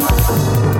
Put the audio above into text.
Thank